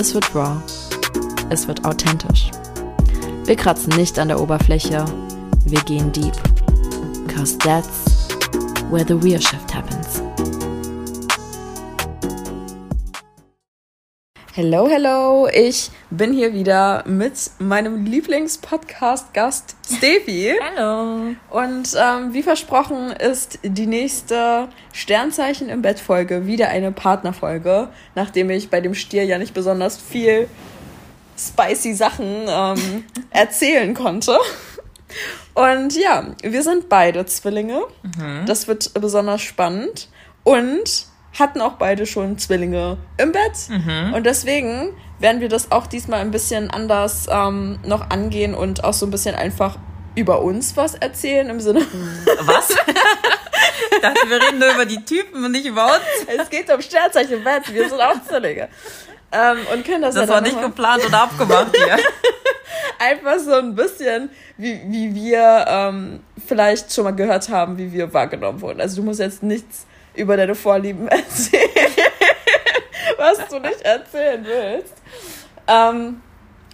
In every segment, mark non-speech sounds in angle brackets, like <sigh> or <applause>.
es wird raw, es wird authentisch. Wir kratzen nicht an der Oberfläche, wir gehen deep. Cause that's where the real shift happens. Hello, hello, ich bin hier wieder mit meinem Lieblingspodcast-Gast Steffi. <laughs> Hallo. Und ähm, wie versprochen ist die nächste Sternzeichen im Bett Folge wieder eine Partnerfolge, nachdem ich bei dem Stier ja nicht besonders viel spicy Sachen ähm, <laughs> erzählen konnte. Und ja, wir sind beide Zwillinge. Mhm. Das wird besonders spannend. Und hatten auch beide schon Zwillinge im Bett. Mhm. Und deswegen werden wir das auch diesmal ein bisschen anders ähm, noch angehen und auch so ein bisschen einfach über uns was erzählen im Sinne. <laughs> Was? ich <laughs> dachte, wir reden nur über die Typen und nicht über uns. es geht um Sternzeichen im Bett. Wir sind auch Zwillinge. Ähm, und können das, Das ja war nicht geplant oder abgemacht hier. <laughs> einfach so ein bisschen, wie, wie wir ähm, vielleicht schon mal gehört haben, wie wir wahrgenommen wurden. Also du musst jetzt nichts über deine Vorlieben <laughs> erzählen, was du nicht erzählen willst. Ähm,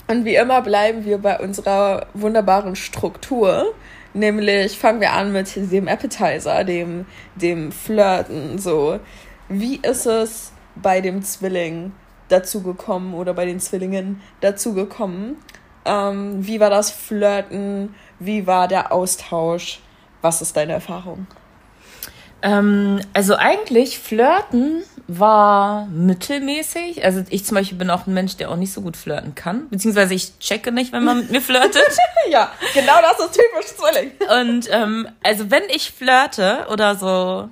und wie immer bleiben wir bei unserer wunderbaren Struktur. Nämlich fangen wir an mit dem Appetizer, dem, dem Flirten. So, wie ist es bei dem Zwilling dazu gekommen oder bei den Zwillingen dazu gekommen? Ähm, wie war das Flirten? Wie war der Austausch? Was ist deine Erfahrung? Ähm, also eigentlich flirten war mittelmäßig. Also ich zum Beispiel bin auch ein Mensch, der auch nicht so gut flirten kann. Beziehungsweise ich checke nicht, wenn man mit mir flirtet. <laughs> Ja, genau das ist typisch Zwilling. Und ähm, also wenn ich flirte oder so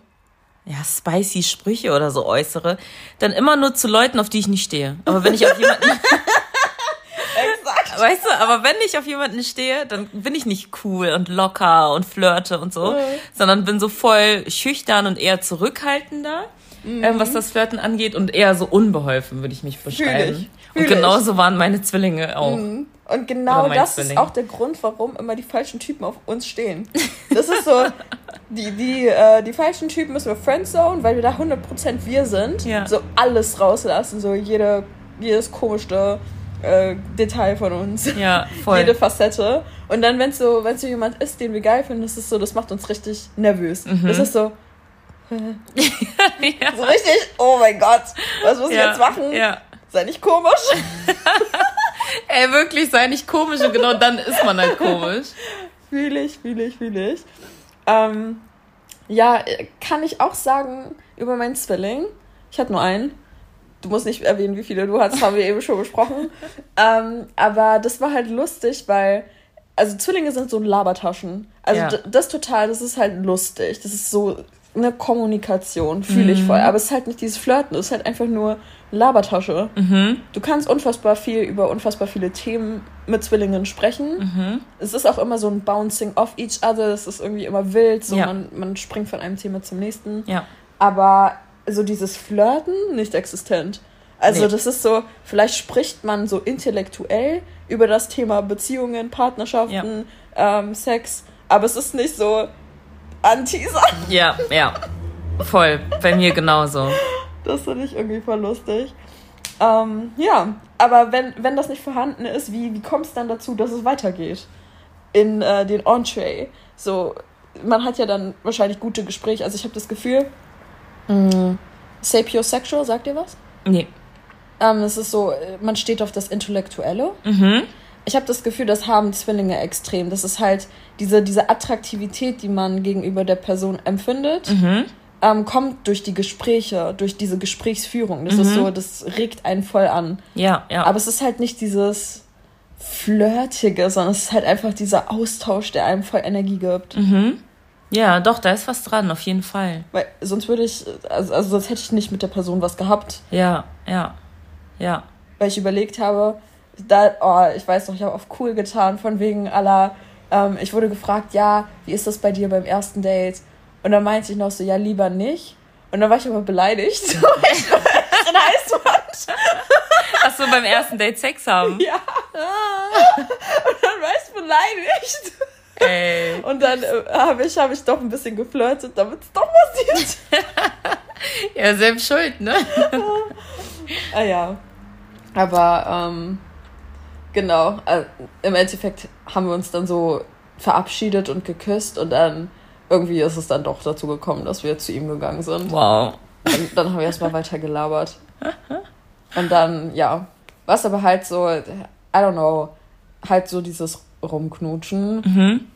ja, spicy Sprüche oder so äußere, dann immer nur zu Leuten, auf die ich nicht stehe. Aber wenn ich auf jemanden. <laughs> <laughs> weißt du, aber wenn ich auf jemanden stehe, dann bin ich nicht cool und locker und flirte und so, Mhm. sondern bin so voll schüchtern und eher zurückhaltender, ähm, was das Flirten angeht und eher so unbeholfen, würde ich mich beschreiben. ich, fühl und ich. genauso waren meine Zwillinge auch. Und genau das Zwilling. ist auch der Grund, warum immer die falschen Typen auf uns stehen. Das ist so, <laughs> die, die, äh, die falschen Typen müssen wir friendzone, weil wir da 100% wir sind. Ja. So alles rauslassen, so jede, jedes komische äh, Detail von uns. Ja, voll. <laughs> Jede Facette. Und dann, wenn es so, wenn's so jemand ist, den wir geil finden, das ist so, das macht uns richtig nervös. Mhm. Das ist so, <laughs> ja. so richtig, oh mein Gott, was muss ich Ja, jetzt machen? Ja. Sei nicht komisch. <laughs> Ey, wirklich, sei nicht komisch und genau dann ist man halt komisch. Fühle ich, fühle ich, fühle ich. Ähm, ja, äh, kann ich auch sagen über meinen Zwilling. Ich hatte nur einen. Du musst nicht erwähnen, wie viele du hast, haben wir eben schon besprochen. <laughs> Ähm, aber das war halt lustig, weil, also Zwillinge sind so Labertaschen. Also Ja. das total, das ist halt lustig. Das ist so eine Kommunikation, fühle ich voll. Aber es ist halt nicht dieses Flirten, es ist halt einfach nur Labertasche. Du kannst unfassbar viel über unfassbar viele Themen mit Zwillingen sprechen. Es ist auch immer so ein Bouncing off each other. Es ist irgendwie immer wild. So Ja. man, man springt von einem Thema zum nächsten. Ja. Aber so dieses Flirten nicht existent. Also Nee. das ist so, vielleicht spricht man so intellektuell über das Thema Beziehungen, Partnerschaften, ähm, Sex, aber es ist nicht so Anteaser. Ja, ja. Voll. Bei mir genauso. Das finde ich irgendwie voll lustig. Ähm, ja, aber wenn, wenn das nicht vorhanden ist, wie, wie kommt es dann dazu, dass es weitergeht? In äh, den Entree. So, man hat ja dann wahrscheinlich gute Gespräche. Also ich habe das Gefühl, mh, sapiosexual, sagt ihr was? Nee. Ähm, es ist so, man steht auf das Intellektuelle. Mhm. Ich habe das Gefühl, das haben Zwillinge extrem. Das ist halt diese, diese Attraktivität, die man gegenüber der Person empfindet, Mhm. ähm, kommt durch die Gespräche, durch diese Gesprächsführung. Das ist so, das regt einen voll an. Ja, ja. Aber es ist halt nicht dieses Flirtige, sondern es ist halt einfach dieser Austausch, der einem voll Energie gibt. Ja, doch, da ist was dran, auf jeden Fall. Weil sonst würde ich, also, also sonst hätte ich nicht mit der Person was gehabt. Ja, ja, ja. weil ich überlegt habe, da, oh, ich weiß noch, ich habe auf cool getan, von wegen aller, ähm, ich wurde gefragt, ja, wie ist das bei dir beim ersten Date? Und dann meinte ich noch so, ja, lieber nicht. Und dann war ich aber beleidigt, <laughs> weil ich in heiß fand. Ach so, beim ersten Date Sex haben? Ja. Und dann war ich beleidigt. Ey. Und dann äh, habe ich, hab ich doch ein bisschen geflirtet, damit es doch passiert. <laughs> ja, selbst schuld, ne? ah ja. Aber ähm, genau, äh, im Endeffekt haben wir uns dann so verabschiedet und geküsst und dann irgendwie ist es dann doch dazu gekommen, dass wir zu ihm gegangen sind. Wow. Und dann haben wir erstmal weiter gelabert. Und dann, ja, was aber halt so, I don't know, halt so dieses Rumknutschen. Mhm.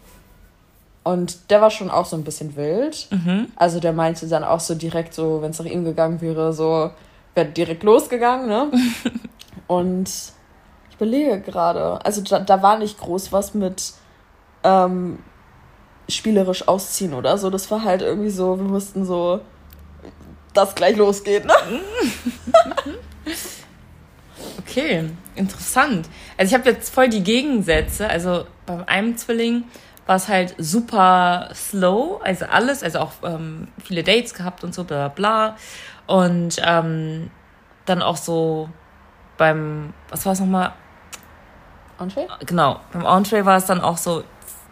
Und der war schon auch so ein bisschen wild. Mhm. Also der meinte dann auch so direkt so, wenn es nach ihm gegangen wäre, so, wäre direkt losgegangen, ne? <laughs> Und ich überlege gerade, also da, da war nicht groß was mit ähm, spielerisch ausziehen oder so. Das war halt irgendwie so, wir mussten so, dass gleich losgeht, ne? <laughs> okay, interessant. Also ich habe jetzt voll die Gegensätze. Also bei einem Zwilling war es halt super slow, also alles, also auch ähm, viele Dates gehabt und so, bla bla. Und ähm, dann auch so beim, was war es nochmal? Entree? Genau, beim Entree war es dann auch so,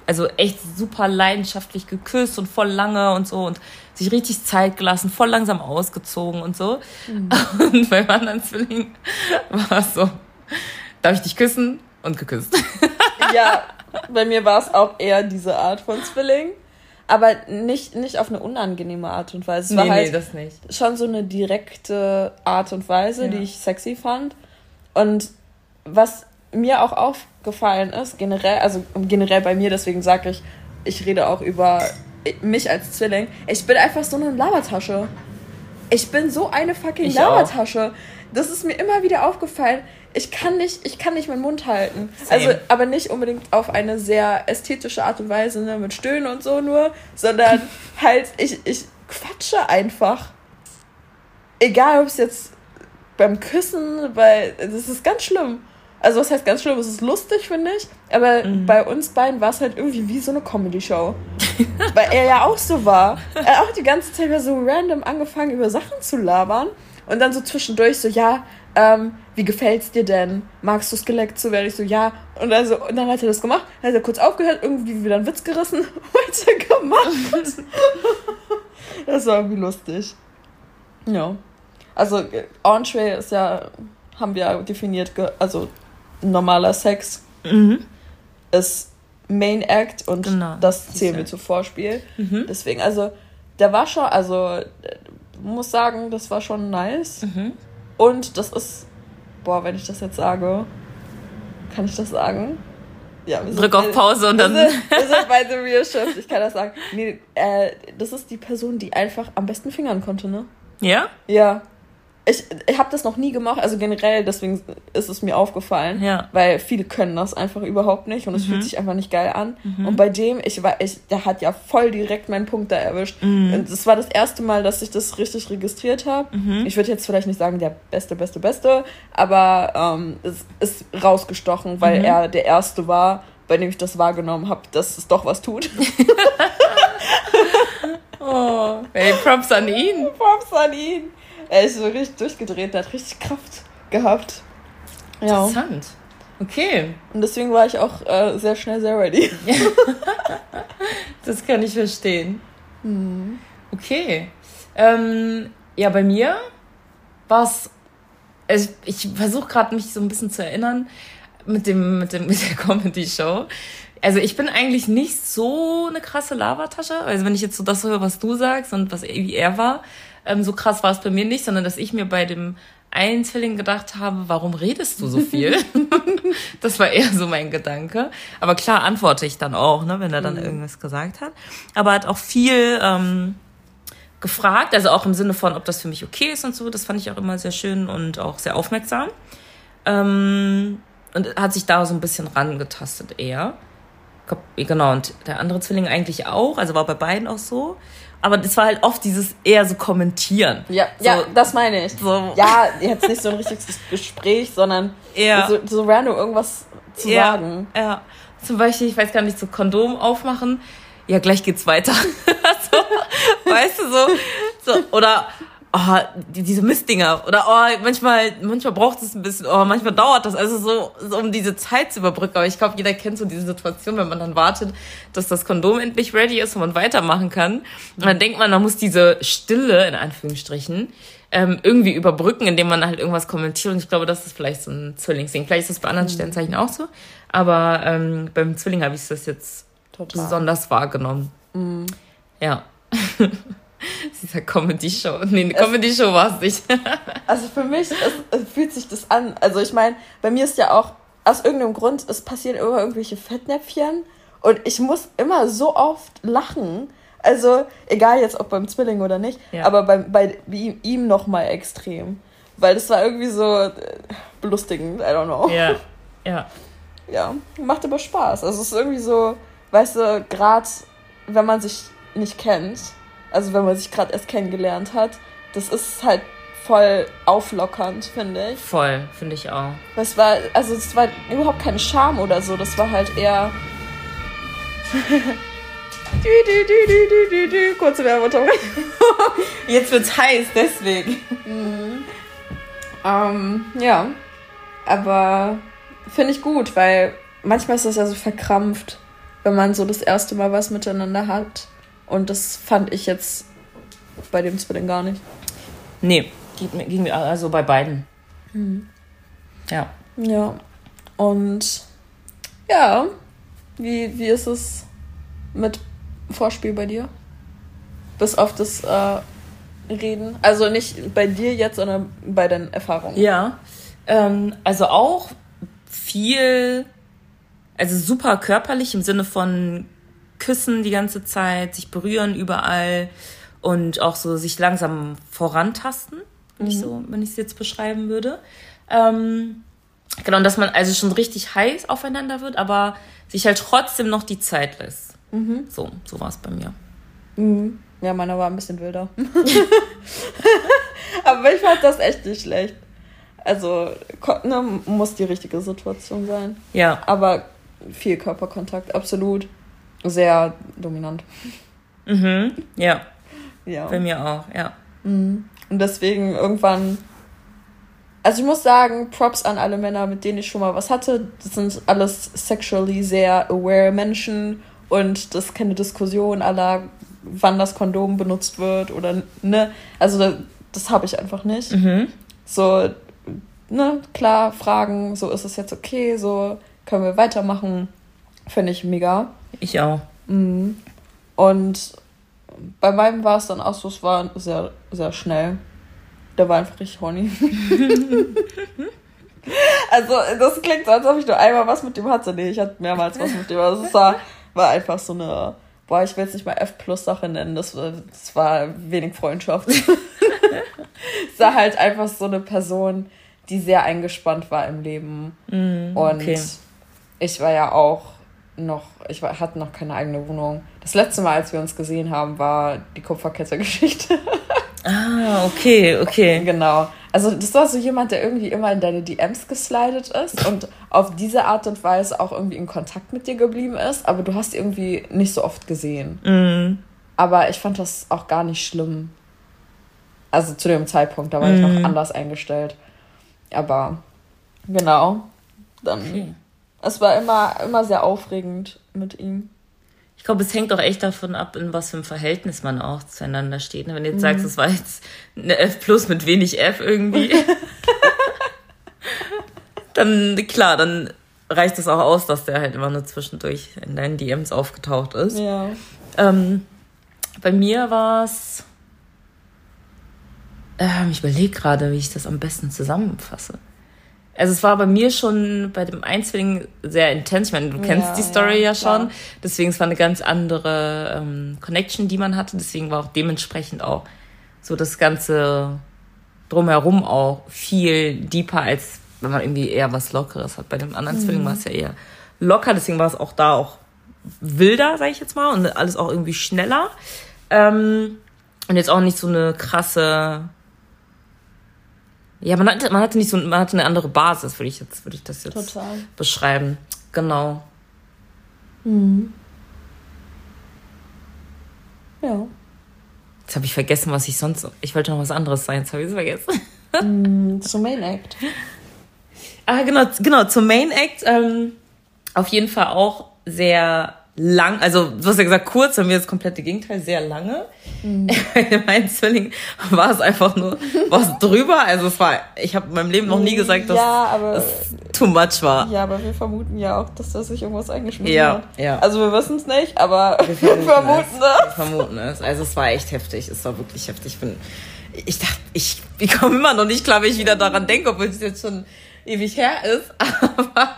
also echt super leidenschaftlich geküsst und voll lange und so und sich richtig Zeit gelassen, voll langsam ausgezogen und so. Mhm. <laughs> Und beim anderen Zwilling war es so, darf ich dich küssen? Und geküsst. <laughs> Ja, bei mir war es auch eher diese Art von Zwilling. Aber nicht, nicht auf eine unangenehme Art und Weise. Es nee, war halt nee, das nicht. schon so eine direkte Art und Weise, ja. die ich sexy fand. Und was mir auch aufgefallen ist, generell, also generell bei mir, deswegen sage ich, ich rede auch über mich als Zwilling. Ich bin einfach so eine Labertasche. Ich bin so eine fucking ich Labertasche. Auch. Das ist mir immer wieder aufgefallen. Ich kann nicht, ich kann nicht meinen Mund halten. Same. Also, aber nicht unbedingt auf eine sehr ästhetische Art und Weise, ne, mit Stöhnen und so nur, sondern <laughs> halt, ich, ich quatsche einfach. Egal, ob es jetzt beim Küssen, weil das ist ganz schlimm. Also was heißt ganz schlimm, es ist lustig, finde ich, aber mhm. bei uns beiden war es halt irgendwie wie so eine Comedy-Show. <laughs> Weil er ja auch so war. Er hat auch die ganze Zeit so random angefangen, über Sachen zu labern. Und dann so zwischendurch so, ja, ähm, wie gefällt's dir denn? Magst du es geleckt zu werden? Ich so, ja. Und, also, und dann hat er das gemacht, dann hat er kurz aufgehört, irgendwie wieder einen Witz gerissen, <laughs> weitergemacht. <laughs> das war irgendwie lustig. Ja. Also, Entree ist ja, haben wir ja definiert, also normaler Sex mhm. ist Main Act und genau, das zählen wir zu Vorspiel. Mhm. Deswegen, also, der war schon, also, muss sagen, das war schon nice. Mhm. Und das ist, boah, wenn ich das jetzt sage, kann ich das sagen? Ja, Drück auf Pause und dann. Wir sind, wir sind bei The Real Shift, ich kann das sagen. Nee, äh, das ist die Person, die einfach am besten fingern konnte, ne? Ja? Ja ich, ich habe das noch nie gemacht, also generell, deswegen ist es mir aufgefallen, ja. weil viele können das einfach überhaupt nicht und es mhm. fühlt sich einfach nicht geil an. Mhm. Und bei dem, ich war, ich, der hat ja voll direkt meinen Punkt da erwischt. Mhm. Und es war das erste Mal, dass ich das richtig registriert habe. Mhm. Ich würde jetzt vielleicht nicht sagen, der beste, beste, beste, aber ähm, es ist rausgestochen, weil mhm. er der erste war, bei dem ich das wahrgenommen habe, dass es doch was tut. <laughs> oh, hey, Props an ihn. Props an ihn. Er ist so richtig durchgedreht, der hat richtig Kraft gehabt. Ja. Interessant. Okay. Und deswegen war ich auch äh, sehr schnell sehr ready. <laughs> das kann ich verstehen. Mhm. Okay. Ähm, ja, bei mir war es. Also ich versuche gerade mich so ein bisschen zu erinnern mit dem mit dem <laughs> mit der Comedy Show. Also ich bin eigentlich nicht so eine krasse Lavatasche. Also wenn ich jetzt so das höre, was du sagst und was wie er war, ähm, so krass war es bei mir nicht, sondern dass ich mir bei dem einen Zwilling gedacht habe, warum redest du so viel? <laughs> das war eher so mein Gedanke. Aber klar antworte ich dann auch, ne, wenn er dann mhm. irgendwas gesagt hat. Aber hat auch viel ähm, gefragt, also auch im Sinne von, ob das für mich okay ist und so. Das fand ich auch immer sehr schön und auch sehr aufmerksam. Ähm, und hat sich da so ein bisschen rangetastet eher. Genau, und der andere Zwilling eigentlich auch, also war bei beiden auch so. Aber das war halt oft dieses eher so kommentieren. Ja, so, ja das meine ich. So. Ja, jetzt nicht so ein richtiges <laughs> Gespräch, sondern ja. so, so random irgendwas zu ja, sagen. Ja, zum Beispiel, ich weiß gar nicht, so Kondom aufmachen. Ja, gleich geht's weiter. <laughs> so, weißt du, so, so oder oh, diese Mistdinger. Oder oh, manchmal, manchmal braucht es ein bisschen, oh, manchmal dauert das. Also so, so um diese Zeit zu überbrücken. Aber ich glaube, jeder kennt so diese Situation, wenn man dann wartet, dass das Kondom endlich ready ist und man weitermachen kann. Und dann denkt man, man muss diese Stille, in Anführungsstrichen, ähm, irgendwie überbrücken, indem man halt irgendwas kommentiert. Und ich glaube, das ist vielleicht so ein Zwillingsding. Vielleicht ist das bei anderen mhm. Sternzeichen auch so. Aber ähm, beim Zwilling habe ich das jetzt Total. besonders wahrgenommen. Mhm. Ja. <laughs> <laughs> Dieser Comedy-Show. Nee, eine Comedy-Show war es nicht. <laughs> also für mich es, es fühlt sich das an. Also ich meine, bei mir ist ja auch aus irgendeinem Grund, es passieren immer irgendwelche Fettnäpfchen und ich muss immer so oft lachen. Also egal jetzt ob beim Zwilling oder nicht, ja. aber bei, bei ihm, ihm nochmal extrem. Weil das war irgendwie so äh, belustigend, I don't know. Ja, <laughs> ja. Ja, macht aber Spaß. Also es ist irgendwie so, weißt du, gerade wenn man sich nicht kennt, also wenn man sich gerade erst kennengelernt hat, das ist halt voll auflockernd, finde ich. Voll, finde ich auch. Das war, also es war überhaupt kein Charme oder so, das war halt eher. du, du, du, du, du, du, Kurze Werbeunterbrechung. <laughs> Jetzt wird's heiß, deswegen. Mhm. Ähm, ja. Aber finde ich gut, weil manchmal ist das ja so verkrampft, wenn man so das erste Mal was miteinander hat. Und das fand ich jetzt bei dem Zwilling gar nicht. Nee, ging mir also bei beiden. Mhm. Ja. Ja. Und ja, wie, wie ist es mit Vorspiel bei dir? Bis auf das äh, Reden. Also nicht bei dir jetzt, sondern bei deinen Erfahrungen. Ja. Ähm, also auch viel, also super körperlich im Sinne von küssen die ganze Zeit, sich berühren überall und auch so sich langsam vorantasten, wenn mhm. ich so, wenn ich es jetzt beschreiben würde. Ähm, genau, und dass man also schon richtig heiß aufeinander wird, aber sich halt trotzdem noch die Zeit lässt. Mhm. So, so war es bei mir. Mhm. Ja, meiner war ein bisschen wilder. <laughs> aber ich fand das echt nicht schlecht. Also, ne, muss die richtige Situation sein. Ja. Aber viel Körperkontakt, absolut sehr dominant. Mhm, ja. Ja. Bei mir auch, ja. Mhm. Und deswegen irgendwann. Also ich muss sagen, Props an alle Männer, mit denen ich schon mal was hatte. Das sind alles sexually sehr aware Menschen und das ist keine Diskussion aller, wann das Kondom benutzt wird oder ne. Also das, das habe ich einfach nicht. Mhm. So, ne, klar, fragen, so ist es jetzt okay, so können wir weitermachen. Finde ich mega. Ich auch. Mhm. Und bei meinem war es dann auch so, es war sehr, sehr schnell. Der war einfach richtig horny. <laughs> also, das klingt so, als ob ich nur einmal was mit dem hatte. Nee, ich hatte mehrmals was mit dem. Also, es war, war einfach so eine, boah, ich will es nicht mal F-Plus-Sache nennen. Das, das war wenig Freundschaft. <laughs> es war halt einfach so eine Person, die sehr eingespannt war im Leben. Mm, Und okay. ich war ja auch noch, ich war, hatte noch keine eigene Wohnung. Das letzte Mal, als wir uns gesehen haben, war die Kupferkette-Geschichte. <laughs> ah, okay, okay. Genau. Also das war so jemand, der irgendwie immer in deine DMs geslidet ist und auf diese Art und Weise auch irgendwie in Kontakt mit dir geblieben ist, aber du hast irgendwie nicht so oft gesehen. Mm. Aber ich fand das auch gar nicht schlimm. Also zu dem Zeitpunkt, da war mm. ich noch mhm. anders eingestellt. Aber genau, dann okay. Es war immer, immer sehr aufregend mit ihm. Ich glaube, es hängt auch echt davon ab, in was für einem Verhältnis man auch zueinander steht. Wenn du jetzt mhm. sagst, es war jetzt eine F plus mit wenig F irgendwie, <laughs> dann klar, dann reicht es auch aus, dass der halt immer nur zwischendurch in deinen DMs aufgetaucht ist. Ja. Ähm, bei mir war es. Ähm, ich überlege gerade, wie ich das am besten zusammenfasse. Also es war bei mir schon bei dem Einzwilling sehr intens. Ich meine, du kennst ja, die Story ja, ja schon. Deswegen es war eine ganz andere ähm, Connection, die man hatte. Deswegen war auch dementsprechend auch so das ganze drumherum auch viel deeper, als wenn man irgendwie eher was Lockeres hat. Bei dem anderen mhm. Zwilling war es ja eher locker. Deswegen war es auch da auch wilder, sag ich jetzt mal, und alles auch irgendwie schneller. Ähm, und jetzt auch nicht so eine krasse. Ja, man hatte, man hatte nicht so, man hatte eine andere Basis, würde ich jetzt, würde ich das jetzt Total. beschreiben. Genau. Mhm. Ja. Jetzt habe ich vergessen, was ich sonst. Ich wollte noch was anderes sagen, jetzt habe ich es vergessen. Mm, zum Main Act. Ah, genau, genau, zum Main Act. Ähm, auf jeden Fall auch sehr lang, also du hast ja gesagt kurz, bei mir das komplette Gegenteil, sehr lange. Mhm. <laughs> mein Zwilling war es einfach nur was drüber. Also es war, ich habe in meinem Leben noch nie gesagt, dass ja, aber, es too much war. Ja, aber wir vermuten ja auch, dass da sich irgendwas eingeschmissen ja, hat. Ja. Also wir wissen es nicht, aber wir vermuten, <laughs> wir vermuten es. es. Wir vermuten es. Also es war echt heftig. Es war wirklich heftig. Ich bin, ich dachte, ich, ich komme immer noch nicht klar, wenn ich wieder daran denke, obwohl es jetzt schon ewig her ist. <laughs> Aber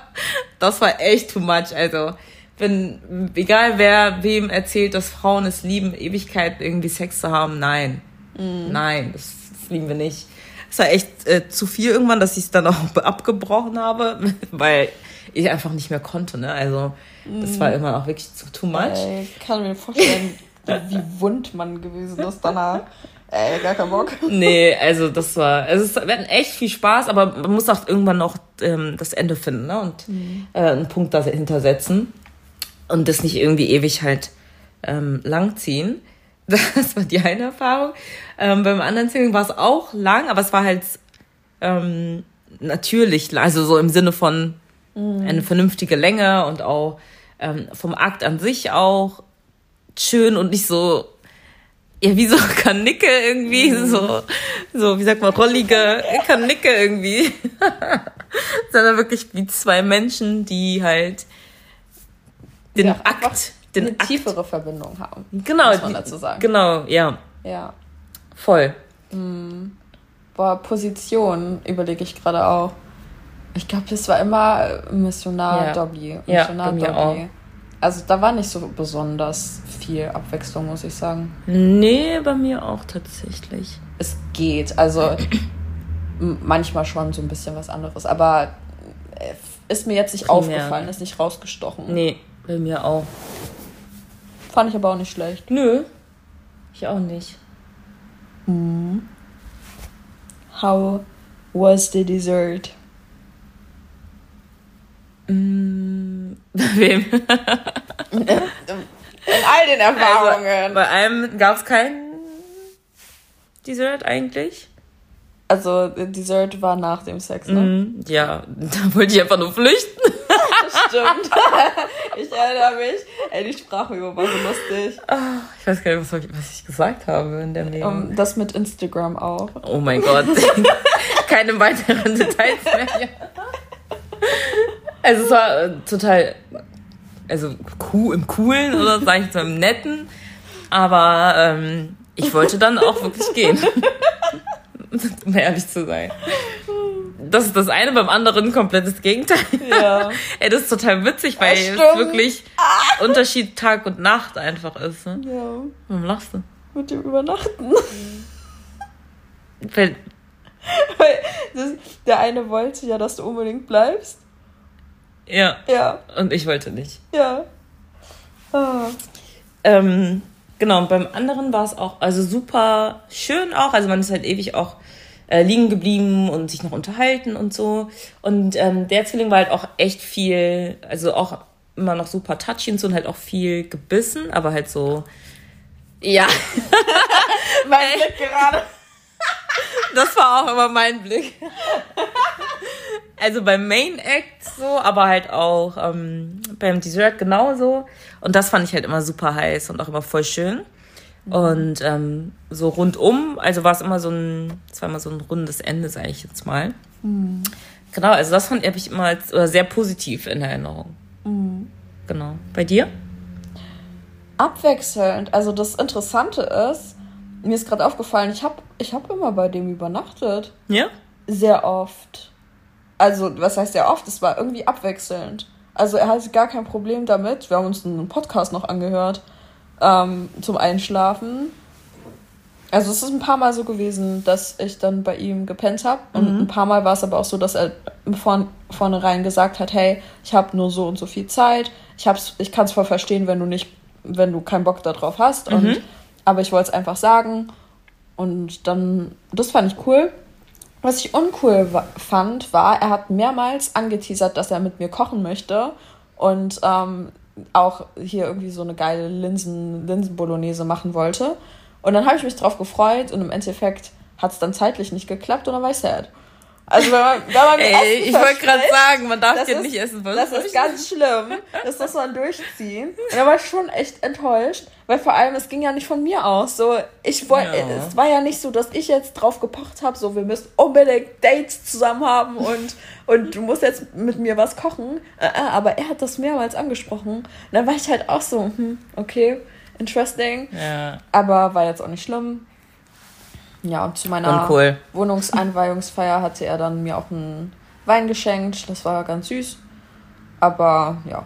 das war echt too much. Also wenn, egal wer wem erzählt, dass Frauen es lieben, Ewigkeit irgendwie Sex zu haben, nein. Mhm. Nein, das, das, lieben wir nicht. Es war echt äh, zu viel irgendwann, dass ich es dann auch <laughs> abgebrochen habe, <laughs> weil ich einfach nicht mehr konnte. Ne? Also das mhm. war immer auch wirklich zu too much. Ich kann mir vorstellen, <laughs> wie wund man gewesen ist danach. Ey, gar keinen Bock. Nee, also das war, also es wird echt viel Spaß, aber man muss auch irgendwann noch ähm, das Ende finden ne? und mhm. äh, einen Punkt dahinter setzen und das nicht irgendwie ewig halt ähm, langziehen. <laughs> Das war die eine Erfahrung. Ähm, beim anderen Singing war es auch lang, aber es war halt ähm, natürlich, also so im Sinne von mhm. eine vernünftige Länge und auch ähm, vom Akt an sich auch schön und nicht so ja, wie so Kanicke irgendwie, mhm. so, so, wie sagt man, rollige Kanicke irgendwie. <laughs> Sondern wirklich wie zwei Menschen, die halt den ja, Akt, den eine Akt, tiefere Verbindung haben. Genau, muss man dazu sagen. Genau, ja. Ja. Voll. Mhm. Boah, Position überlege ich gerade auch. Ich glaube, das war immer Missionar ja. Dobby. Missionar ja, Dobby. Auch. Also da war nicht so besonders viel Abwechslung, muss ich sagen. Nee, bei mir auch tatsächlich. Es geht. Also manchmal schon so ein bisschen was anderes. Aber äh, ist mir jetzt nicht Primär. aufgefallen, ist nicht rausgestochen. Nee, bei mir auch. Fand ich aber auch nicht schlecht. Nö. Ich auch nicht. Mhm. How was the dessert? Mm, <laughs> wem? In all den Erfahrungen. Also, bei einem gab es kein Dessert eigentlich. Also Dessert war nach dem Sex, ne? Mm, ja, <laughs> da wollte ich einfach nur flüchten. Stimmt. <laughs> ich erinnere mich. Ey, die Sprachübung war so lustig. Ich weiß gar nicht, was, was ich gesagt habe in dem Leben. Um, das mit Instagram auch. Oh mein Gott. <laughs> Keine weiteren Details mehr. Also es war äh, total, also cool, im Coolen oder sag ich so im Netten. Aber ähm, ich wollte dann auch wirklich gehen. <laughs> um ehrlich zu sein. Das ist das eine, beim anderen komplettes Gegenteil. Ja. <laughs> Ey, das ist total witzig, weil es wirklich ah. Unterschied Tag und Nacht einfach ist. Ne? Ja. Warum lachst du? Mit dem Übernachten. Weil, <laughs> weil das, der eine wollte ja, dass du unbedingt bleibst. Ja. Ja. Und ich wollte nicht. Ja. Ah. Ähm, genau, und beim anderen war es auch, also super schön auch. Also man ist halt ewig auch äh, liegen geblieben und sich noch unterhalten und so. Und ähm, der Zwilling war halt auch echt viel, also auch immer noch super touchy und so und halt auch viel gebissen, aber halt so. Ja. <laughs> mein Blick gerade. <laughs> Das war auch immer mein Blick. Also beim Main Act so, aber halt auch ähm, beim Dessert genauso. Und das fand ich halt immer super heiß und auch immer voll schön. Und ähm, so rundum, also war es immer so ein, es war immer so ein rundes Ende, sage ich jetzt mal. Mhm. Genau, also das fand ich immer als, oder sehr positiv in Erinnerung. Mhm. Genau. Bei dir? Abwechselnd. Also das Interessante ist, mir ist gerade aufgefallen, ich habe ich hab immer bei dem übernachtet. Ja? Sehr oft. Also, was heißt sehr oft? Es war irgendwie abwechselnd. Also, er hatte gar kein Problem damit. Wir haben uns einen Podcast noch angehört ähm, zum Einschlafen. Also, es ist ein paar Mal so gewesen, dass ich dann bei ihm gepennt habe. Und mhm. ein paar Mal war es aber auch so, dass er von vornherein gesagt hat: Hey, ich habe nur so und so viel Zeit. Ich, ich kann es voll verstehen, wenn du nicht, wenn du keinen Bock darauf hast. Mhm. Und aber ich wollte es einfach sagen. Und dann, das fand ich cool. Was ich uncool fand, war, er hat mehrmals angeteasert, dass er mit mir kochen möchte. Und ähm, auch hier irgendwie so eine geile Linsen, Linsen-Bolognese machen wollte. Und dann habe ich mich drauf gefreut und im Endeffekt hat es dann zeitlich nicht geklappt und dann war ich sad. Also wenn man, wenn man Ey, ich wollte gerade sagen, man darf jetzt nicht essen. Was das ist ganz schlimm. Das muss man durchziehen. Und da war ich schon echt enttäuscht, weil vor allem es ging ja nicht von mir aus. So ich wollte, ja. es war ja nicht so, dass ich jetzt drauf gepocht habe, so wir müssen unbedingt Dates zusammen haben und <laughs> und du musst jetzt mit mir was kochen. Äh, äh, aber er hat das mehrmals angesprochen. Und dann war ich halt auch so, hm, okay, interesting. Ja. Aber war jetzt auch nicht schlimm. Ja, und zu meiner Uncool. Wohnungseinweihungsfeier hatte er dann mir auch einen Wein geschenkt. Das war ganz süß. Aber ja,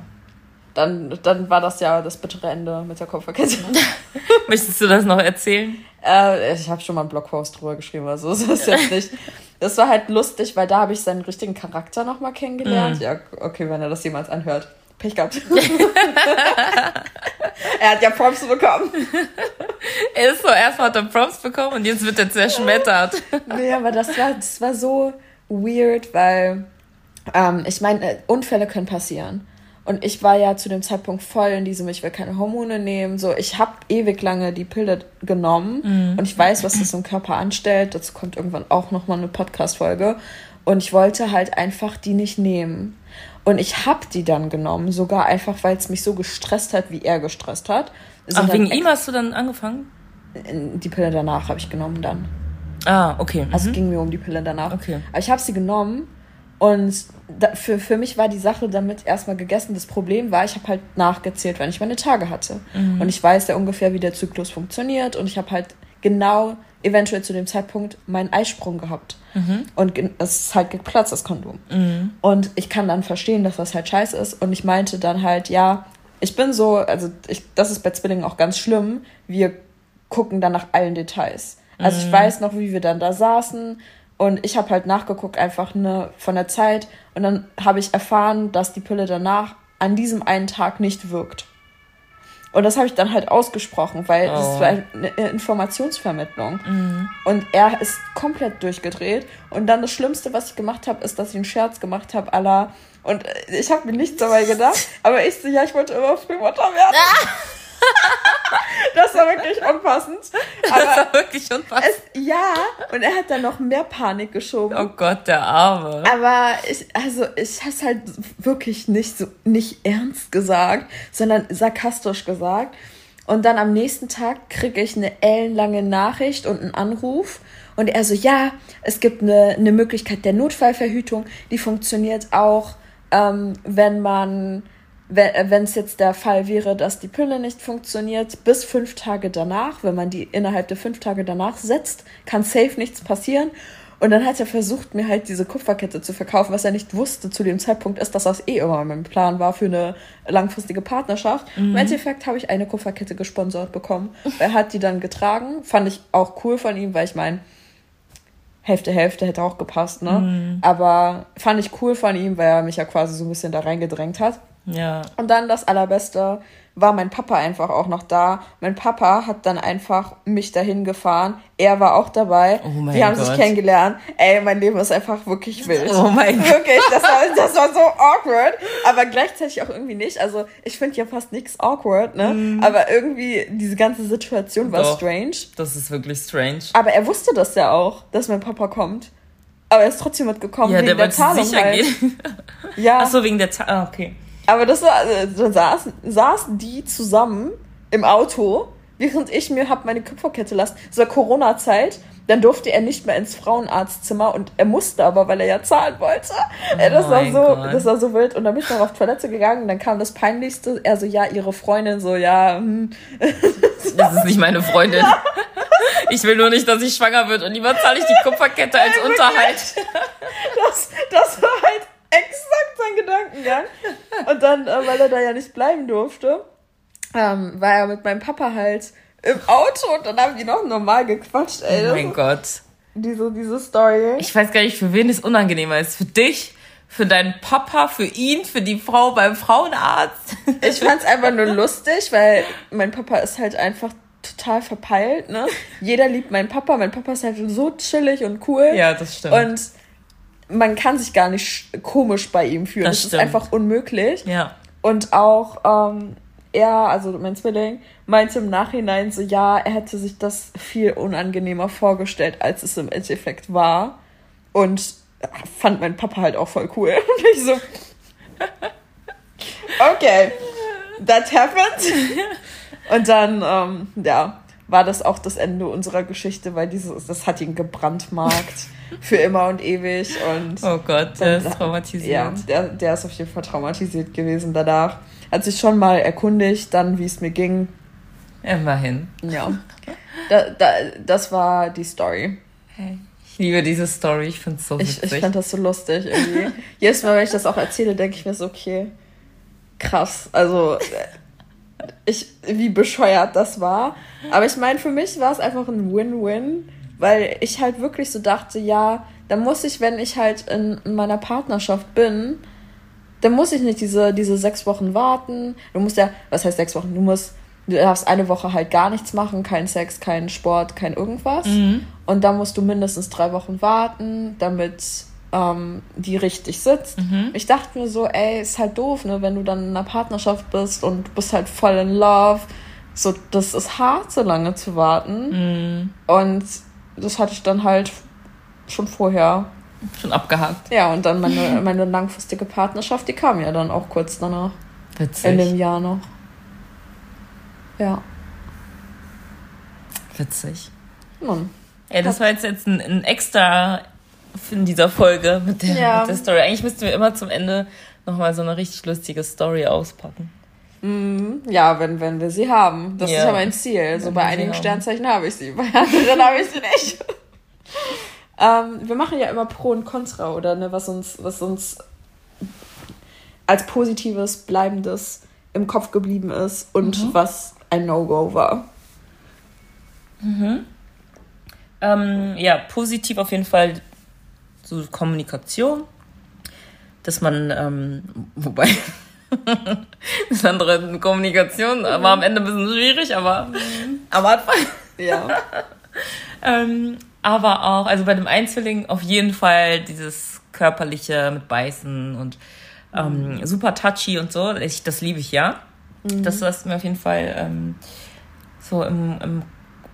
dann, dann war das ja das bittere Ende mit der Kupferkette. <laughs> Möchtest du das noch erzählen? Äh, ich habe schon mal einen Blogpost drüber geschrieben, also so ist jetzt nicht. Das war halt lustig, weil da habe ich seinen richtigen Charakter nochmal kennengelernt. Mm. Ja, okay, wenn er das jemals anhört. Pech gehabt. <laughs> er hat ja Props bekommen. <laughs> Er ist so, erstmal hat er Props bekommen und jetzt wird er zerschmettert. nee, aber das war, das war so weird, weil ähm, ich meine, Unfälle können passieren. Und ich war ja zu dem Zeitpunkt voll in diesem, ich will keine Hormone nehmen. So, ich habe ewig lange die Pille genommen mhm. und ich weiß, was das im Körper anstellt. Dazu kommt irgendwann auch nochmal eine Podcast-Folge. Und ich wollte halt einfach die nicht nehmen. Und ich habe die dann genommen, sogar einfach, weil es mich so gestresst hat, wie er gestresst hat. Ach, wegen ihm hast du dann angefangen? Die Pille danach habe ich genommen dann. Ah, okay. Also mhm. es ging mir um die Pille danach. Okay. Aber ich habe sie genommen und da, für, für mich war die Sache damit erstmal gegessen. Das Problem war, ich habe halt nachgezählt, wann ich meine Tage hatte. Mhm. Und ich weiß ja ungefähr, wie der Zyklus funktioniert. Und ich habe halt genau eventuell zu dem Zeitpunkt meinen Eisprung gehabt. Mhm. Und es ist halt geplatzt, das Kondom. Mhm. Und ich kann dann verstehen, dass das halt scheiße ist. Und ich meinte dann halt, ja, ich bin so, also ich, das ist bei Zwillingen auch ganz schlimm. Wir gucken dann nach allen Details. Also ich mhm. weiß noch, wie wir dann da saßen. Und ich habe halt nachgeguckt, einfach ne, von der Zeit. Und dann habe ich erfahren, dass die Pille danach an diesem einen Tag nicht wirkt. Und das habe ich dann halt ausgesprochen, weil oh. das war eine Informationsvermittlung. Mhm. Und er ist komplett durchgedreht. Und dann das Schlimmste, was ich gemacht habe, ist, dass ich einen Scherz gemacht habe, aller. Und ich habe mir nichts dabei gedacht. Aber ich so, ja, ich wollte immer Frühmutter <laughs> <laughs> werden. <laughs> Das war wirklich unpassend. Aber das war wirklich unpassend. Es, ja, und er hat dann noch mehr Panik geschoben. Oh Gott, der Arme. Aber ich, also ich habe es halt wirklich nicht so, nicht ernst gesagt, sondern sarkastisch gesagt. Und dann am nächsten Tag kriege ich eine ellenlange Nachricht und einen Anruf. Und er so, ja, es gibt eine, eine Möglichkeit der Notfallverhütung, die funktioniert auch, ähm, wenn man wenn es jetzt der Fall wäre, dass die Pille nicht funktioniert, bis fünf Tage danach, wenn man die innerhalb der fünf Tage danach setzt, kann safe nichts passieren. Und dann hat er versucht, mir halt diese Kupferkette zu verkaufen, was er nicht wusste zu dem Zeitpunkt ist, dass das eh immer mein Plan war für eine langfristige Partnerschaft. Mhm. Im Endeffekt habe ich eine Kupferkette gesponsert bekommen. er hat die dann getragen. Fand ich auch cool von ihm, weil ich meine, Hälfte, Hälfte hätte auch gepasst, ne? Mhm. Aber fand ich cool von ihm, weil er mich ja quasi so ein bisschen da reingedrängt hat. Ja. Und dann das Allerbeste war mein Papa einfach auch noch da. Mein Papa hat dann einfach mich dahin gefahren. Er war auch dabei. Oh mein Wir haben Gott. sich kennengelernt. Ey, mein Leben ist einfach wirklich <laughs> wild. Oh mein Gott. Wirklich, das war, das war so awkward. Aber gleichzeitig auch irgendwie nicht. Also, ich finde ja fast nichts awkward, ne? Mm. Aber irgendwie, diese ganze Situation war Doch, strange. Das ist wirklich strange. Aber er wusste das ja auch, dass mein Papa kommt. Aber er ist trotzdem mitgekommen. Ja, wegen der, der Zahlung sicher halt. gehen. ja. Achso, wegen der Zahlung. Ah, okay. Aber das war, äh, dann saßen, saßen die zusammen im Auto, während ich mir hab meine Kupferkette lassen. Das war Corona-Zeit. Dann durfte er nicht mehr ins Frauenarztzimmer und er musste aber, weil er ja zahlen wollte. Oh das, war so, das war so wild. Und dann bin ich noch auf Toilette gegangen. Dann kam das Peinlichste. Er so, ja, ihre Freundin, so, ja. Hm. Das ist nicht meine Freundin. Ja. <laughs> Ich will nur nicht, dass ich schwanger wird und lieber zahle ich die Kupferkette als Unterhalt. Das, das war halt exakt sein Gedankengang. Und dann, äh, weil er da ja nicht bleiben durfte, ähm, war er mit meinem Papa halt im Auto und dann haben die noch normal gequatscht, ey. Oh mein Gott. Diese, diese Story. Ich weiß gar nicht, für wen es unangenehmer ist. Für dich, für deinen Papa, für ihn, für die Frau beim Frauenarzt. Ich fand's einfach nur lustig, weil mein Papa ist halt einfach total verpeilt, ne? Jeder liebt meinen Papa, mein Papa ist halt so chillig und cool. Ja, das stimmt. Und man kann sich gar nicht komisch bei ihm fühlen. Das, das ist einfach unmöglich. Ja. Und auch ähm, er, also mein Zwilling, meinte im Nachhinein so, ja, er hätte sich das viel unangenehmer vorgestellt, als es im Endeffekt war. Und fand mein Papa halt auch voll cool. <laughs> Und ich so, <laughs> okay, that happened. Und dann, ähm, ja, war das auch das Ende unserer Geschichte, weil dieses, das hat ihn gebrandmarkt für immer und ewig. Und oh Gott, der dann, ist traumatisiert. Ja, der, der ist auf jeden Fall traumatisiert gewesen danach. Hat sich schon mal erkundigt, dann wie es mir ging. Immerhin. Ja. <laughs> Da, da, das war die Story. Hey. Ich liebe diese Story, ich finde es so witzig. Ich, ich fand das so lustig irgendwie. <laughs> Jedes Mal, wenn ich das auch erzähle, denke ich mir so, okay, krass. Also, ich, wie bescheuert das war. Aber ich meine, für mich war es einfach ein Win-Win, weil ich halt wirklich so dachte, ja, dann muss ich, wenn ich halt in, in meiner Partnerschaft bin, dann muss ich nicht diese, diese sechs Wochen warten. Du musst ja, was heißt sechs Wochen? Du musst du darfst eine Woche halt gar nichts machen, kein Sex, kein Sport, kein irgendwas. Mhm. Und dann musst du mindestens drei Wochen warten, damit ähm, die richtig sitzt. Mhm. Ich dachte mir so, ey, ist halt doof, ne, wenn du dann in einer Partnerschaft bist und du bist halt voll in Love. So, das ist hart, so lange zu warten. Mhm. Und das hatte ich dann halt schon vorher. Schon abgehakt. Ja, und dann meine, <laughs> meine langfristige Partnerschaft, die kam ja dann auch kurz danach. Witzig. In dem Jahr noch. Ja. Witzig. Nun. Ja, das war jetzt, jetzt ein, ein extra in dieser Folge mit der, ja. mit der Story. Eigentlich müssten wir immer zum Ende nochmal so eine richtig lustige Story auspacken. Mm, ja, wenn, wenn wir sie haben. Das ja. ist ja mein Ziel. Also bei einigen Sternzeichen habe ich sie, bei anderen habe ich sie nicht. <laughs> ähm, wir machen ja immer Pro und Contra, oder? Ne? Was, uns, was uns als positives, bleibendes im Kopf geblieben ist und mhm. was ein No-Go war. Mhm. Ähm, ja, positiv auf jeden Fall so Kommunikation, dass man, ähm, wobei das andere Kommunikation war am Ende ein bisschen schwierig, aber am Anfang. Ja. <laughs> ähm, aber auch, also bei dem Einzwilling auf jeden Fall dieses körperliche mit Beißen und ähm, mhm. super touchy und so. Ich, das liebe ich ja. Mhm. Das ist mir auf jeden Fall ähm, so im, im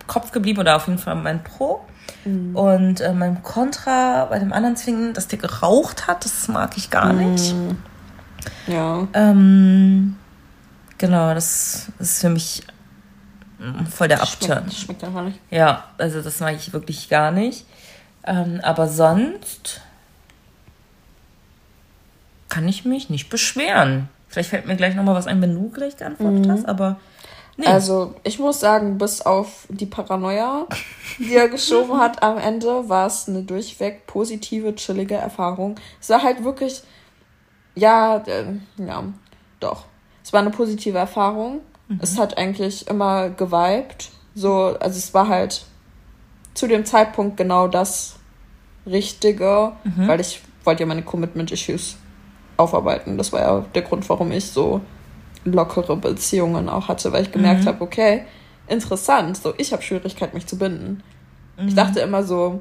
Kopf geblieben oder auf jeden Fall mein Pro. Mhm. Und äh, mein Contra bei dem anderen Zwingen, dass der geraucht hat, das mag ich gar mhm. nicht. Ja. Ähm, genau, das ist für mich mm, voll der Abturn. Schmeckt, schmeckt einfach nicht. Ja, also das mag ich wirklich gar nicht. Ähm, aber sonst kann ich mich nicht beschweren. Vielleicht fällt mir gleich nochmal was ein, wenn du gleich geantwortet mhm. hast, aber nee. Also, ich muss sagen, bis auf die Paranoia, die er geschoben hat am Ende, war es eine durchweg positive, chillige Erfahrung. Es war halt wirklich, ja, äh, ja, doch. Es war eine positive Erfahrung. Mhm. Es hat eigentlich immer geweibt. So, also es war halt zu dem Zeitpunkt genau das Richtige, mhm. weil ich wollte ja meine Commitment-Issues aufarbeiten. Das war ja der Grund, warum ich so lockere Beziehungen auch hatte, weil ich gemerkt mhm. habe, okay, interessant, so ich habe Schwierigkeit, mich zu binden. Mhm. Ich dachte immer so,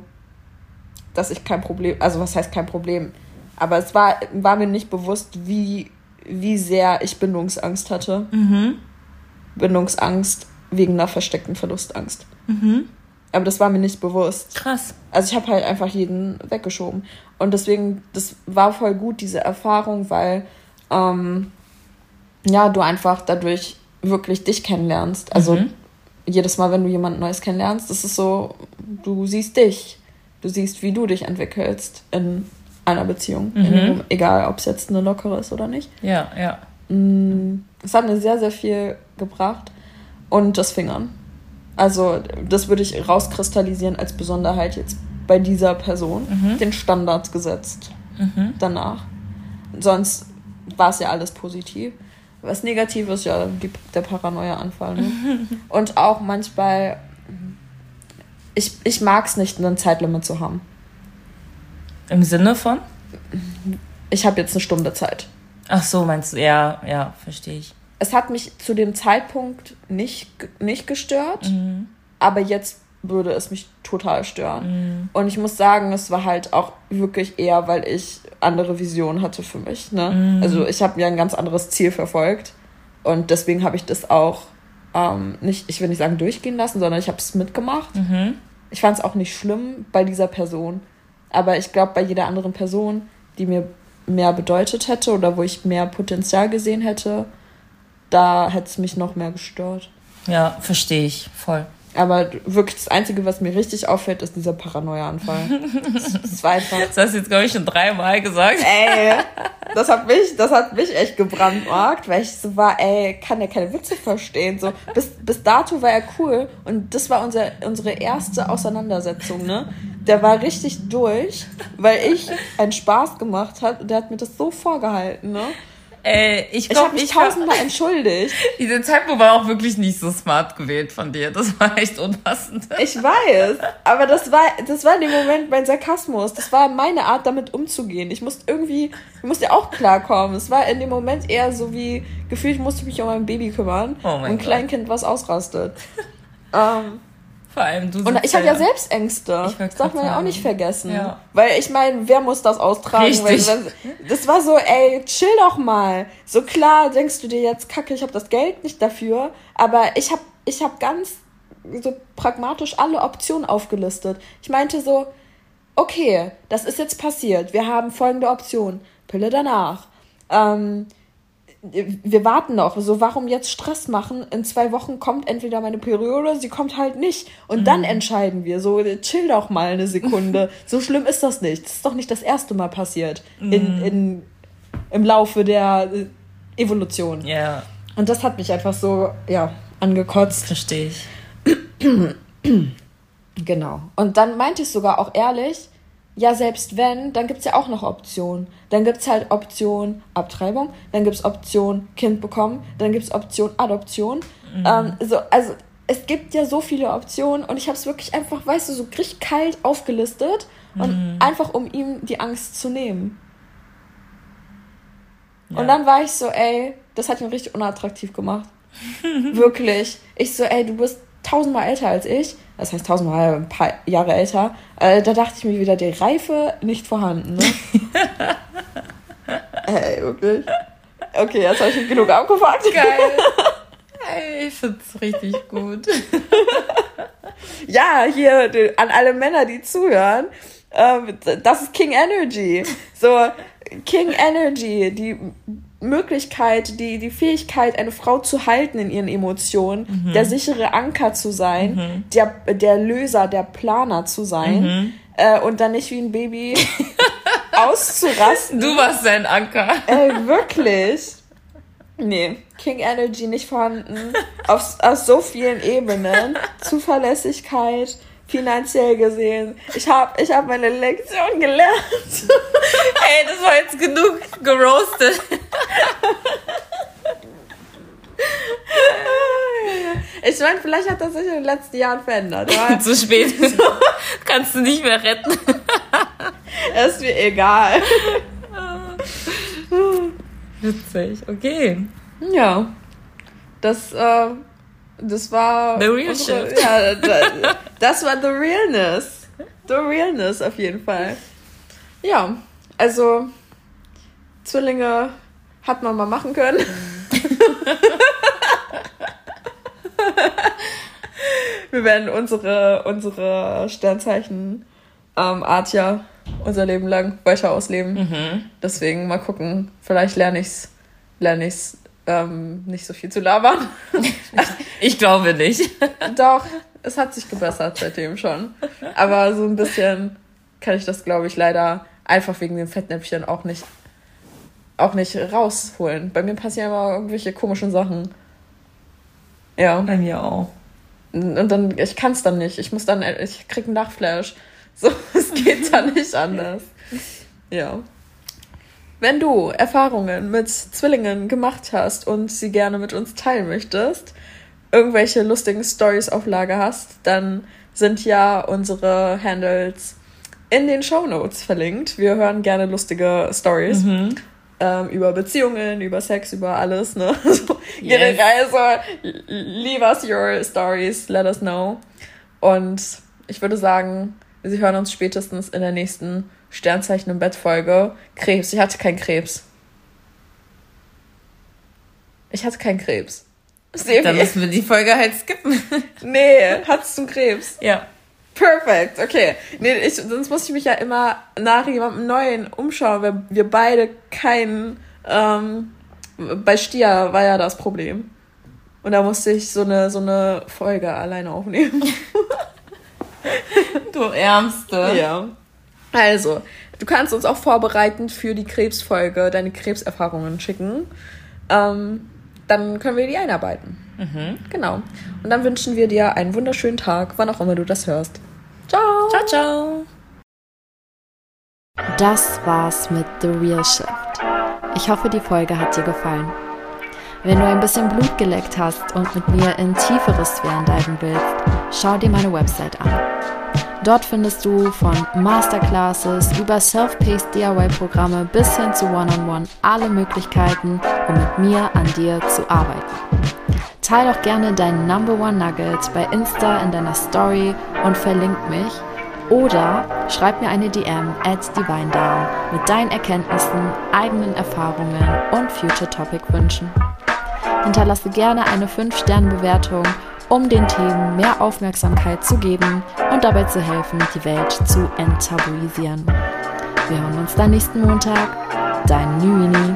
dass ich kein Problem, also was heißt kein Problem, aber es war, war mir nicht bewusst, wie, wie sehr ich Bindungsangst hatte. Mhm. Bindungsangst wegen einer versteckten Verlustangst. Mhm. Aber das war mir nicht bewusst. Krass. Also ich habe halt einfach jeden weggeschoben. Und deswegen, das war voll gut, diese Erfahrung, weil ähm, ja, du einfach dadurch wirklich dich kennenlernst. Also mhm. jedes Mal, wenn du jemand Neues kennenlernst, das ist so, du siehst dich. Du siehst, wie du dich entwickelst in einer Beziehung. Mhm. In, egal, ob es jetzt eine lockere ist oder nicht. Ja, ja. Mm, es hat mir sehr, sehr viel gebracht. Und das Fingern. Also, das würde ich rauskristallisieren als Besonderheit jetzt bei dieser Person. Mhm. Den Standard gesetzt. Mhm. Danach. Sonst war es ja alles positiv. Was negativ ist, ja die, der Paranoia-Anfall. Ne? <laughs> Und auch manchmal, ich, ich mag es nicht, ein Zeitlimit zu haben. Im Sinne von? Ich habe jetzt eine Stunde Zeit. Ach so, meinst du? Ja, ja, verstehe ich. es hat mich zu dem Zeitpunkt nicht, nicht gestört, mhm. aber jetzt würde es mich total stören. Mhm. Und ich muss sagen, es war halt auch wirklich eher, weil ich andere Visionen hatte für mich. Ne? Mhm. Also ich habe mir ein ganz anderes Ziel verfolgt und deswegen habe ich das auch ähm, nicht, ich will nicht sagen durchgehen lassen, sondern ich habe es mitgemacht. Mhm. Ich fand es auch nicht schlimm bei dieser Person, aber ich glaube bei jeder anderen Person, die mir mehr bedeutet hätte oder wo ich mehr Potenzial gesehen hätte, da hätte es mich noch mehr gestört. Ja, verstehe ich voll. Aber wirklich das Einzige, was mir richtig auffällt, ist dieser Paranoia-Anfall. <laughs> Das war einfach. Das hast du jetzt, glaube ich, schon dreimal gesagt. Ey, <laughs> das hat mich, das hat mich echt gebrandmarkt, weil ich so war, ey, kann der keine Witze verstehen. So, bis, bis dato war er cool und das war unser, unsere erste Auseinandersetzung, ne? Der war richtig durch, weil ich einen Spaß gemacht hat und der hat mir das so vorgehalten, ne? Äh, ich ich habe mich tausendmal entschuldigt. <laughs> Diese Tempo war auch wirklich nicht so smart gewählt von dir. Das war echt unpassend. Ich weiß, aber das war, das war in dem Moment mein Sarkasmus. Das war meine Art, damit umzugehen. Ich musste irgendwie, ich musste auch klarkommen. Es war in dem Moment eher so wie, gefühlt, ich musste mich um mein Baby kümmern. Oh mein und ein Kleinkind, was ausrastet. ähm, vor allem du. Und ich habe ja, selbst Ängste. Das darf man ja auch nicht vergessen. Ja. Weil ich meine, wer muss das austragen? Richtig. Weil, das war so, ey, chill doch mal. So klar denkst du dir jetzt, kacke, ich habe das Geld nicht dafür. Aber ich habe ich hab ganz so pragmatisch alle Optionen aufgelistet. Ich meinte so, okay, das ist jetzt passiert. Wir haben folgende Option. Pille danach. Ähm, wir warten noch. So, warum jetzt Stress machen? In zwei Wochen kommt entweder meine Periode, sie kommt halt nicht. Und mhm. dann entscheiden wir. So, chill doch mal eine Sekunde. <laughs> so schlimm ist das nicht. Das ist doch nicht das erste Mal passiert. Mhm. In, in, Im Laufe der äh, Evolution. Ja. Yeah. Und das hat mich einfach so, ja, angekotzt. Verstehe ich. <clears throat> genau. Und dann meinte ich sogar auch ehrlich, ja, selbst wenn, dann gibt es ja auch noch Optionen. Dann gibt es halt Option Abtreibung, dann gibt es Option Kind bekommen, dann gibt es Option Adoption. Mhm. Ähm, so, also es gibt ja so viele Optionen und ich habe es wirklich einfach, weißt du, so richtig kalt aufgelistet mhm. und einfach um ihm die Angst zu nehmen. Ja. Und dann war ich so, ey, das hat ihn richtig unattraktiv gemacht. <laughs> wirklich. Ich so, ey, du bist tausendmal älter als ich das heißt tausendmal ein paar Jahre älter, äh, da dachte ich mir wieder, die Reife nicht vorhanden. Ne? Ey, <laughs> wirklich. Okay, jetzt habe ich genug abgefragt. Geil. <laughs> Ey, ich finde es richtig gut. <laughs> ja, hier an alle Männer, die zuhören, äh, das ist King Energy. So, King Energy, die Möglichkeit, die, die Fähigkeit, eine Frau zu halten in ihren Emotionen, mhm. der sichere Anker zu sein, mhm. der, der Löser, der Planer zu sein mhm. äh, und dann nicht wie ein Baby <laughs> auszurasten. Du warst sein Anker. Ey, wirklich. Nee, King Energy nicht vorhanden. auf, auf so vielen Ebenen. Zuverlässigkeit, finanziell gesehen. Ich habe ich hab meine Lektion gelernt. Ey, das war jetzt genug geroastet. Ich meine, vielleicht hat das sich in den letzten Jahren verändert. <laughs> Zu spät. <laughs> Kannst du nicht mehr retten. <laughs> ist mir egal. Witzig, okay. Ja. Das äh, das war. The real unsere, shit. Ja, das, das war the realness. The realness auf jeden Fall. Ja, also Zwillinge hat man mal machen können. <laughs> Wir werden unsere, unsere Sternzeichen ähm, Artja unser Leben lang weiter ausleben. Mhm. Deswegen mal gucken. Vielleicht lerne ich es lerne ich's, ähm, nicht so viel zu labern. <laughs> ich glaube nicht. <laughs> Doch, es hat sich gebessert seitdem schon. Aber so ein bisschen kann ich das, glaube ich, leider einfach wegen den Fettnäpfchen auch nicht, auch nicht rausholen. Bei mir passieren immer irgendwelche komischen Sachen. Ja. Bei mir auch. Und dann, ich kann es dann nicht. Ich muss dann, ich krieg einen Nachflash. <laughs> So, es geht dann nicht anders. Ja. Wenn du Erfahrungen mit Zwillingen gemacht hast und sie gerne mit uns teilen möchtest, irgendwelche lustigen Stories auf Lager hast, dann sind ja unsere Handles in den Show Notes verlinkt. Wir hören gerne lustige Stories. Mhm. Ähm, über Beziehungen, über Sex, über alles, ne? <laughs> So, yes. Reise, leave us your stories, let us know. Und ich würde sagen, wir hören uns spätestens in der nächsten Sternzeichen im Bett Folge. Krebs. Ich hatte keinen Krebs. Ich hatte keinen Krebs. Sebi. Dann müssen wir die Folge halt skippen. nee, hattest du Krebs? Ja. Perfekt, okay. Nee, ich, sonst muss ich mich ja immer nach jemandem Neuen umschauen, weil wir beide keinen. Ähm, bei Stia war ja das Problem. Und da musste ich so eine, so eine Folge alleine aufnehmen. du Ärmste. <laughs> Ja. Also, du kannst uns auch vorbereitend für die Krebsfolge deine Krebserfahrungen schicken. Ähm, dann können wir die einarbeiten. Mhm. Genau. Und dann wünschen wir dir einen wunderschönen Tag, wann auch immer du das hörst. Ciao. Ciao, ciao. Das war's mit The Real Shift. Ich hoffe, die Folge hat dir gefallen. Wenn du ein bisschen Blut geleckt hast und mit mir in tiefere Sphären diven willst, schau dir meine Website an. Dort findest du von Masterclasses über Self-Paced DIY-Programme bis hin zu One-on-One -on -One alle Möglichkeiten, um mit mir an dir zu arbeiten. Teil doch gerne deinen Number One Nugget bei Insta in deiner Story und verlink mich oder schreib mir eine DM at DivineDown mit deinen Erkenntnissen, eigenen Erfahrungen und Future Topic Wünschen. Hinterlasse gerne eine 5-Sterne-Bewertung um den Themen mehr Aufmerksamkeit zu geben und dabei zu helfen, die Welt zu enttabuisieren. Wir hören uns dann nächsten Montag. Dein Nüini.